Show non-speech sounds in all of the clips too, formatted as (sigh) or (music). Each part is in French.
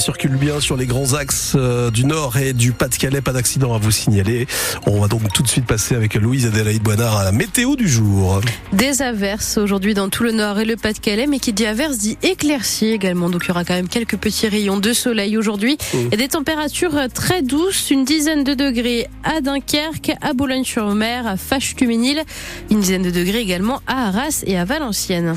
circulent bien sur les grands axes euh, du Nord et du Pas-de-Calais. Pas d'accident à vous signaler. On va donc tout de suite passer avec Louise Adélaïde Boinard à la météo du jour. Des averses aujourd'hui dans tout le Nord et le Pas-de-Calais, mais qui dit averses dit éclaircies également. Donc il y aura quand même quelques petits rayons de soleil aujourd'hui mmh. et des températures très douces, une dizaine de degrés à Dunkerque, à Boulogne-sur-Mer, à Fâche-Tuménil, une dizaine de degrés également à Arras et à Valenciennes.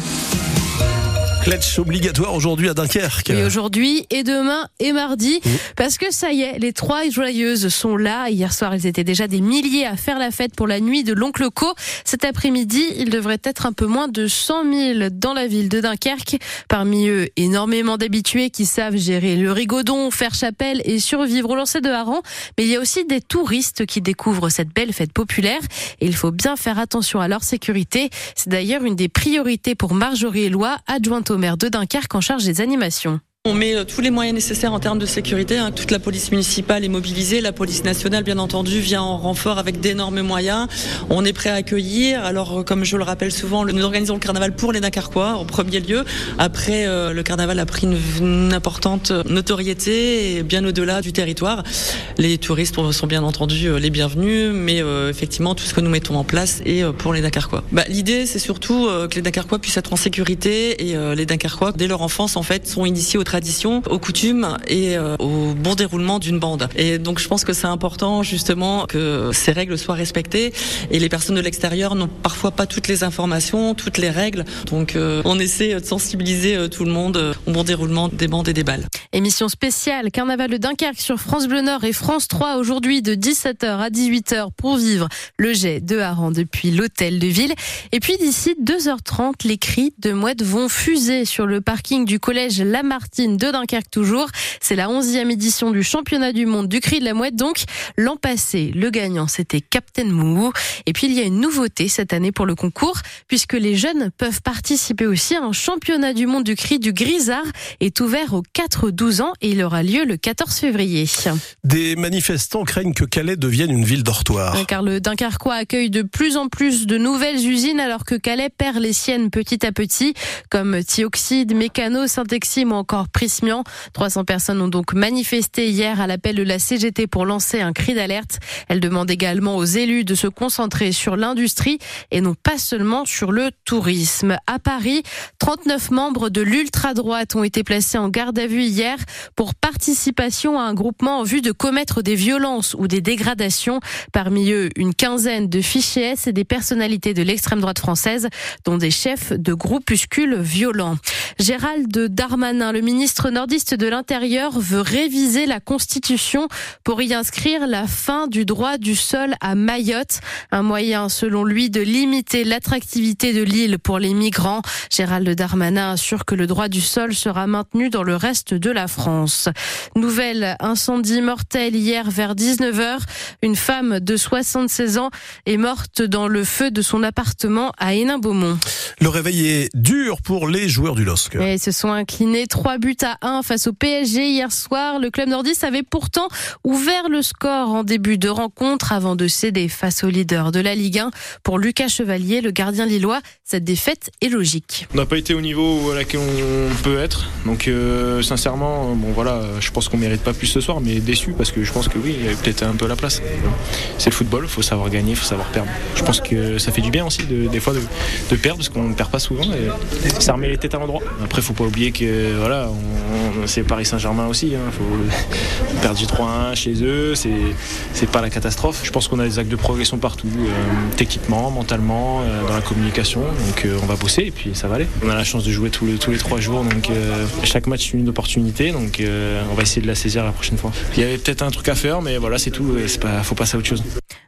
Cletch obligatoire aujourd'hui à Dunkerque. Et aujourd'hui et demain et mardi, mmh. parce que ça y est, les trois joyeuses sont là. Hier soir, ils étaient déjà des milliers à faire la fête pour la nuit de l'oncle Co. Cet après-midi, il devrait être un peu moins de 100 000 dans la ville de Dunkerque. Parmi eux, énormément d'habitués qui savent gérer le rigodon, faire chapelle et survivre au lancer de hareng. Mais il y a aussi des touristes qui découvrent cette belle fête populaire et il faut bien faire attention à leur sécurité. C'est d'ailleurs une des priorités pour Marjorie Eloi, adjointe au maire de Dunkerque en charge des animations. On met euh, tous les moyens nécessaires en termes de sécurité. Hein. Toute la police municipale est mobilisée, la police nationale, bien entendu, vient en renfort avec d'énormes moyens. On est prêt à accueillir. Alors, euh, comme je le rappelle souvent, nous organisons le carnaval pour les Dunkerquois en premier lieu. Après, euh, le carnaval a pris une, importante notoriété bien au-delà du territoire. Les touristes sont bien entendu les bienvenus, mais effectivement, tout ce que nous mettons en place est pour les Dunkerquois. Bah, L'idée, c'est surtout que les Dunkerquois puissent être en sécurité et les Dunkerquois, dès leur enfance, en fait, sont initiés au traditions, aux coutumes et euh, au bon déroulement d'une bande. Et donc je pense que c'est important justement que ces règles soient respectées et les personnes de l'extérieur n'ont parfois pas toutes les informations, toutes les règles. Donc euh, on essaie de sensibiliser euh, tout le monde au bon déroulement des bandes et des balles. Émission spéciale Carnaval de Dunkerque sur France Bleu Nord et France 3 aujourd'hui de 17h à 18h pour vivre le jet de Haran depuis l'hôtel de ville. Et puis d'ici 2h30, les cris de mouettes vont fuser sur le parking du collège Lamartine de Dunkerque toujours. C'est la 11e édition du championnat du monde du cri de la mouette. Donc, l'an passé, le gagnant, c'était Captain Mou. Et puis, il y a une nouveauté cette année pour le concours, puisque les jeunes peuvent participer aussi à un championnat du monde du cri du Grisard est ouvert aux 4-12 ans et il aura lieu le 14 février. Des manifestants craignent que Calais devienne une ville dortoir. Car le Dunkerquois accueille de plus en plus de nouvelles usines alors que Calais perd les siennes petit à petit, comme Thioxide, Mécano, Saint-Exime ou encore Prismian. 300 personnes ont donc manifesté hier à l'appel de la CGT pour lancer un cri d'alerte. Elle demande également aux élus de se concentrer sur l'industrie et non pas seulement sur le tourisme. À Paris, 39 membres de l'ultra-droite ont été placés en garde à vue hier pour participation à un groupement en vue de commettre des violences ou des dégradations. Parmi eux, une quinzaine de fichiers et des personnalités de l'extrême droite française, dont des chefs de groupuscules violents. Gérald Darmanin, le ministre ministre nordiste de l'Intérieur veut réviser la Constitution pour y inscrire la fin du droit du sol à Mayotte, un moyen selon lui de limiter l'attractivité de l'île pour les migrants. Gérald Darmanin assure que le droit du sol sera maintenu dans le reste de la France. Nouvelle incendie mortel hier vers 19h. Une femme de 76 ans est morte dans le feu de son appartement à Hénin-Beaumont. Le réveil est dur pour les joueurs du LOSC. ils se sont inclinés trois buts à 1 face au PSG hier soir. Le club nordiste avait pourtant ouvert le score en début de rencontre avant de céder face au leader de la Ligue 1. Pour Lucas Chevalier, le gardien lillois, cette défaite est logique. On n'a pas été au niveau à laquelle on peut être. Donc euh, sincèrement, bon voilà, je pense qu'on mérite pas plus ce soir, mais déçu parce que je pense que oui, il y avait peut-être un peu la place. C'est le football, il faut savoir gagner, il faut savoir perdre. Je pense que ça fait du bien aussi de, des fois de, perdre parce qu'on ne perd pas souvent et ça remet les têtes à l'endroit. Après, faut pas oublier que voilà, c'est Paris Saint-Germain aussi. Hein. Faut (laughs) perdre du 3-1 chez eux, c'est pas la catastrophe. Je pense qu'on a des actes de progression partout, euh, techniquement, mentalement, euh, dans la communication. Donc euh, on va bosser et puis ça va aller. On a la chance de jouer tous les, tous les trois jours, donc chaque match une opportunité. Donc on va essayer de la saisir la prochaine fois. Il y avait peut-être un truc à faire, mais voilà, c'est tout. Il faut passer à autre chose.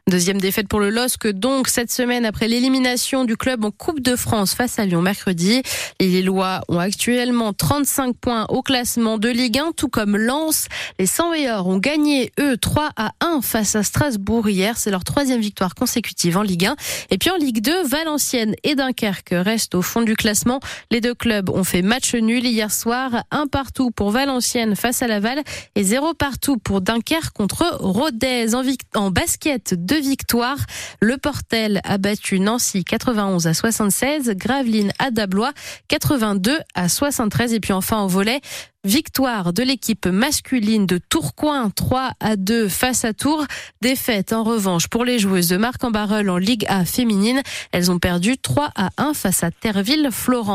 Deuxième défaite pour le LOSC, donc cette semaine après l'élimination du club en Coupe de France face à Lyon mercredi. Les Lillois ont actuellement 35 points au classement de Ligue 1, tout comme Lens. Les 100 meilleurs ont gagné, eux, 3 à 1 face à Strasbourg hier. C'est leur troisième victoire consécutive en Ligue 1. Et puis en Ligue 2, Valenciennes et Dunkerque restent au fond du classement. Les deux clubs ont fait match nul hier soir. Un partout pour Valenciennes face à Laval et zéro partout pour Dunkerque contre Rodez. En, en basket, deux victoires. Le Portel a battu Nancy 91 à 76, Gravelines à Dablois 82 à 73 et puis enfin au volet Victoire de l'équipe masculine de Tourcoing 3 à 2 face à Tours. Défaite en revanche pour les joueuses de Marc en Barreul en Ligue A féminine. Elles ont perdu 3 à 1 face à Terville-Florent.